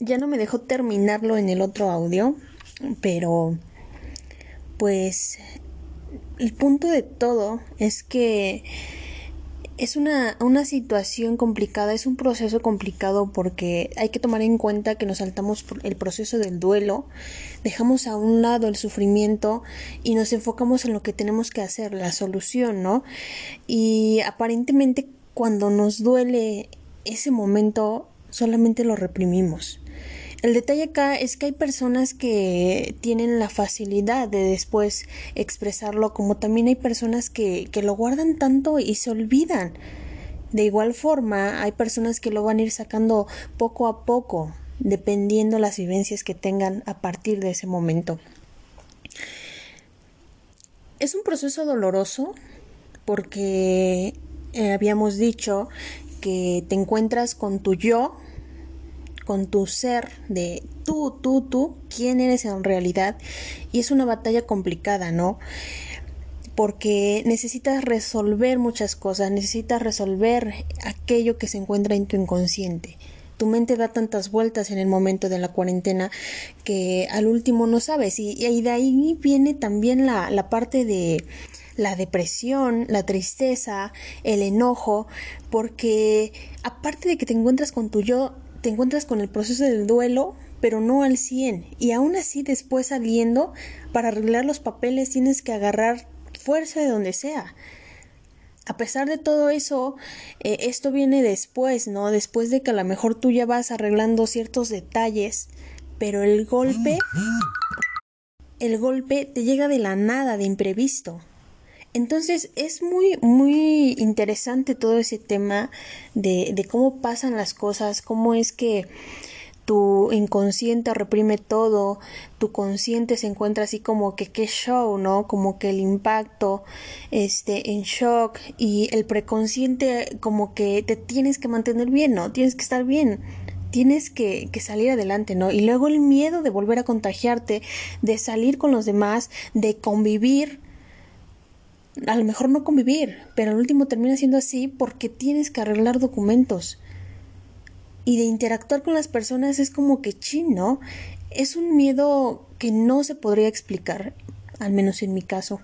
ya no me dejó terminarlo en el otro audio, pero pues el punto de todo es que es una, una, situación complicada, es un proceso complicado porque hay que tomar en cuenta que nos saltamos el proceso del duelo, dejamos a un lado el sufrimiento y nos enfocamos en lo que tenemos que hacer, la solución, ¿no? Y aparentemente cuando nos duele ese momento solamente lo reprimimos. El detalle acá es que hay personas que tienen la facilidad de después expresarlo, como también hay personas que, que lo guardan tanto y se olvidan. De igual forma, hay personas que lo van a ir sacando poco a poco, dependiendo las vivencias que tengan a partir de ese momento. Es un proceso doloroso porque eh, habíamos dicho que te encuentras con tu yo con tu ser de tú, tú, tú, quién eres en realidad. Y es una batalla complicada, ¿no? Porque necesitas resolver muchas cosas, necesitas resolver aquello que se encuentra en tu inconsciente. Tu mente da tantas vueltas en el momento de la cuarentena que al último no sabes. Y, de ahí viene también la, la parte de, la depresión, la tristeza, el enojo, porque aparte de que te encuentras con tu yo, te encuentras con el proceso del duelo, pero no al 100. Y aún así, después saliendo, para arreglar los papeles tienes que agarrar fuerza de donde sea. A pesar de todo eso, eh, esto viene después, ¿no? Después de que a lo mejor tú ya vas arreglando ciertos detalles, pero el golpe, el golpe te llega de la nada, de imprevisto. Entonces es muy, muy interesante todo ese tema de, de cómo pasan las cosas, cómo es que tu inconsciente reprime todo, tu consciente se encuentra así como que qué show, ¿no? Como que el impacto, este, en shock y el preconsciente como que te tienes que mantener bien, ¿no? Tienes que estar bien, tienes que, que salir adelante, ¿no? Y luego el miedo de volver a contagiarte, de salir con los demás, de convivir, a lo mejor no convivir, pero al último termina siendo así porque tienes que arreglar documentos. Y de interactuar con las personas es como que chino. Es un miedo que no se podría explicar, al menos en mi caso.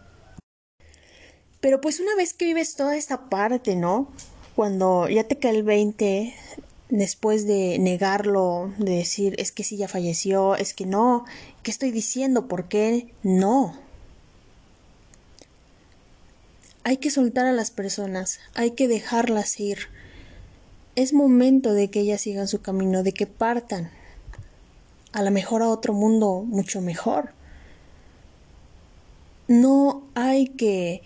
Pero pues una vez que vives toda esta parte, ¿no? Cuando ya te cae el 20, después de negarlo, de decir, es que sí ya falleció, es que no, ¿qué estoy diciendo? ¿Por qué? No. Hay que soltar a las personas, hay que dejarlas ir. Es momento de que ellas sigan su camino, de que partan a lo mejor a otro mundo mucho mejor. No hay que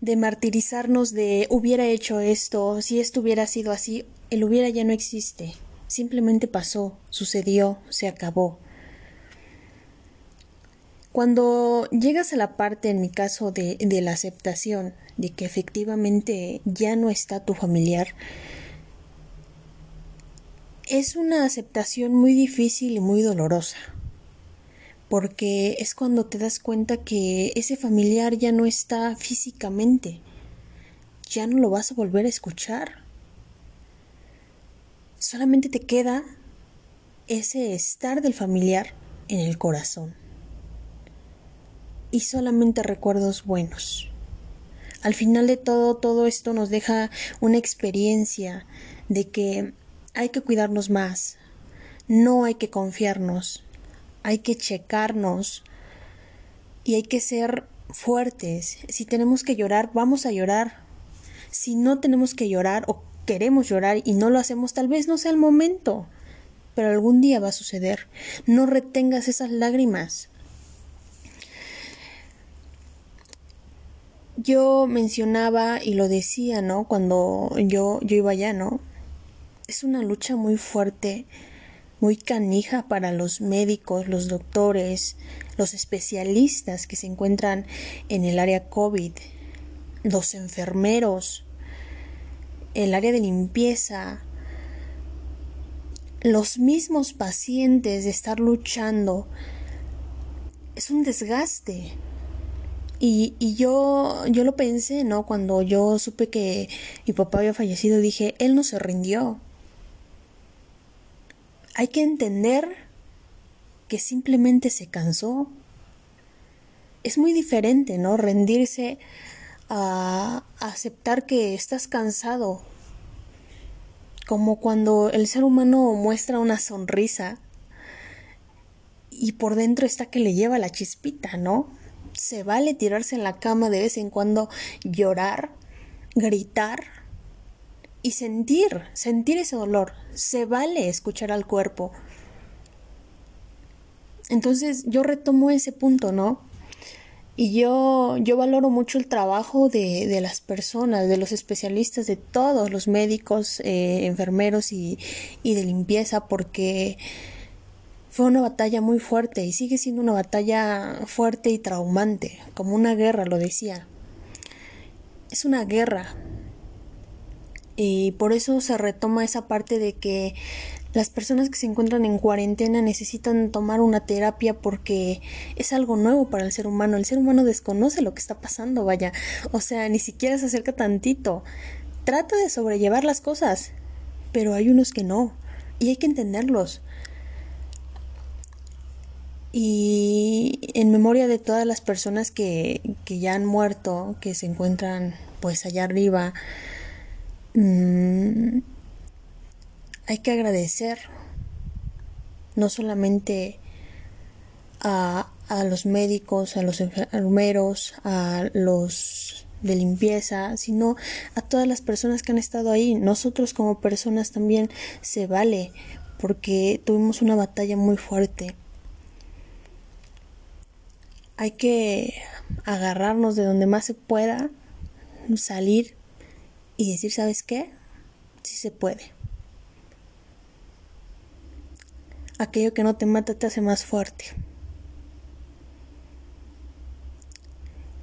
de martirizarnos de hubiera hecho esto, si esto hubiera sido así, el hubiera ya no existe. Simplemente pasó, sucedió, se acabó. Cuando llegas a la parte, en mi caso, de, la aceptación, de que efectivamente ya no está tu familiar, es una aceptación muy difícil y muy dolorosa, porque es cuando te das cuenta que ese familiar ya no está físicamente, ya no lo vas a volver a escuchar. Solamente te queda ese estar del familiar en el corazón y solamente recuerdos buenos. Al final de todo, todo esto nos deja una experiencia de que hay que cuidarnos más, no hay que confiarnos, hay que checarnos y hay que ser fuertes. Si tenemos que llorar, vamos a llorar. Si no tenemos que llorar o queremos llorar y no lo hacemos, tal vez no sea el momento, pero algún día va a suceder. No retengas esas lágrimas. Yo mencionaba y lo decía, ¿no? Cuando yo, yo iba allá, ¿no? Es una lucha muy fuerte, muy canija para los médicos, los doctores, los especialistas que se encuentran en el área COVID, los enfermeros, el área de limpieza, los mismos pacientes de estar luchando. Es un desgaste, y, yo, yo lo pensé, ¿no? Cuando yo supe que mi papá había fallecido, dije, él no se rindió. Hay que entender que simplemente se cansó. Es muy diferente, ¿no? Rendirse a aceptar que estás cansado. Como cuando el ser humano muestra una sonrisa y por dentro está que le lleva la chispita, ¿no? Se vale tirarse en la cama de vez en cuando, llorar, gritar y sentir, sentir ese dolor. Se vale escuchar al cuerpo. Entonces yo retomo ese punto, ¿no? Y yo, yo valoro mucho el trabajo de, de las personas, de los especialistas, de todos los médicos, eh, enfermeros y, y de limpieza, porque fue una batalla muy fuerte y sigue siendo una batalla fuerte y traumante, como una guerra, lo decía. Es una guerra. Y por eso se retoma esa parte de que las personas que se encuentran en cuarentena necesitan tomar una terapia porque es algo nuevo para el ser humano. El ser humano desconoce lo que está pasando, vaya. O sea, ni siquiera se acerca tantito. Trata de sobrellevar las cosas, pero hay unos que no. Y hay que entenderlos. Y en memoria de todas las personas que, que ya han muerto, que se encuentran pues allá arriba, mmm, hay que agradecer no solamente a, a los médicos, a los enfermeros, a los de limpieza, sino a todas las personas que han estado ahí. Nosotros como personas también se vale porque tuvimos una batalla muy fuerte. Hay que agarrarnos de donde más se pueda, salir y decir, ¿sabes qué? Sí se puede. aquello que no te mata te hace más fuerte.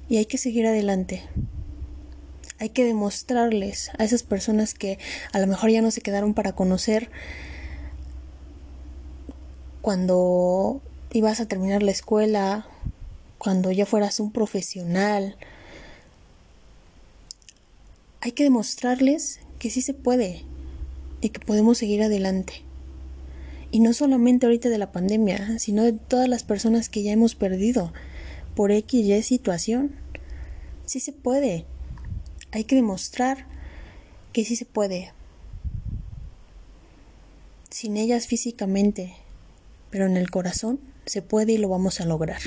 Y hay que seguir adelante. Hay que demostrarles a esas personas que a lo mejor ya no se quedaron para conocer cuando ibas a terminar la escuela, cuando ya fueras un profesional. Hay que demostrarles que sí se puede y que podemos seguir adelante. Y no solamente ahorita de la pandemia, sino de todas las personas que ya hemos perdido por X y Y situación. Sí se puede. Hay que demostrar que sí se puede. Sin ellas físicamente, pero en el corazón se puede y lo vamos a lograr.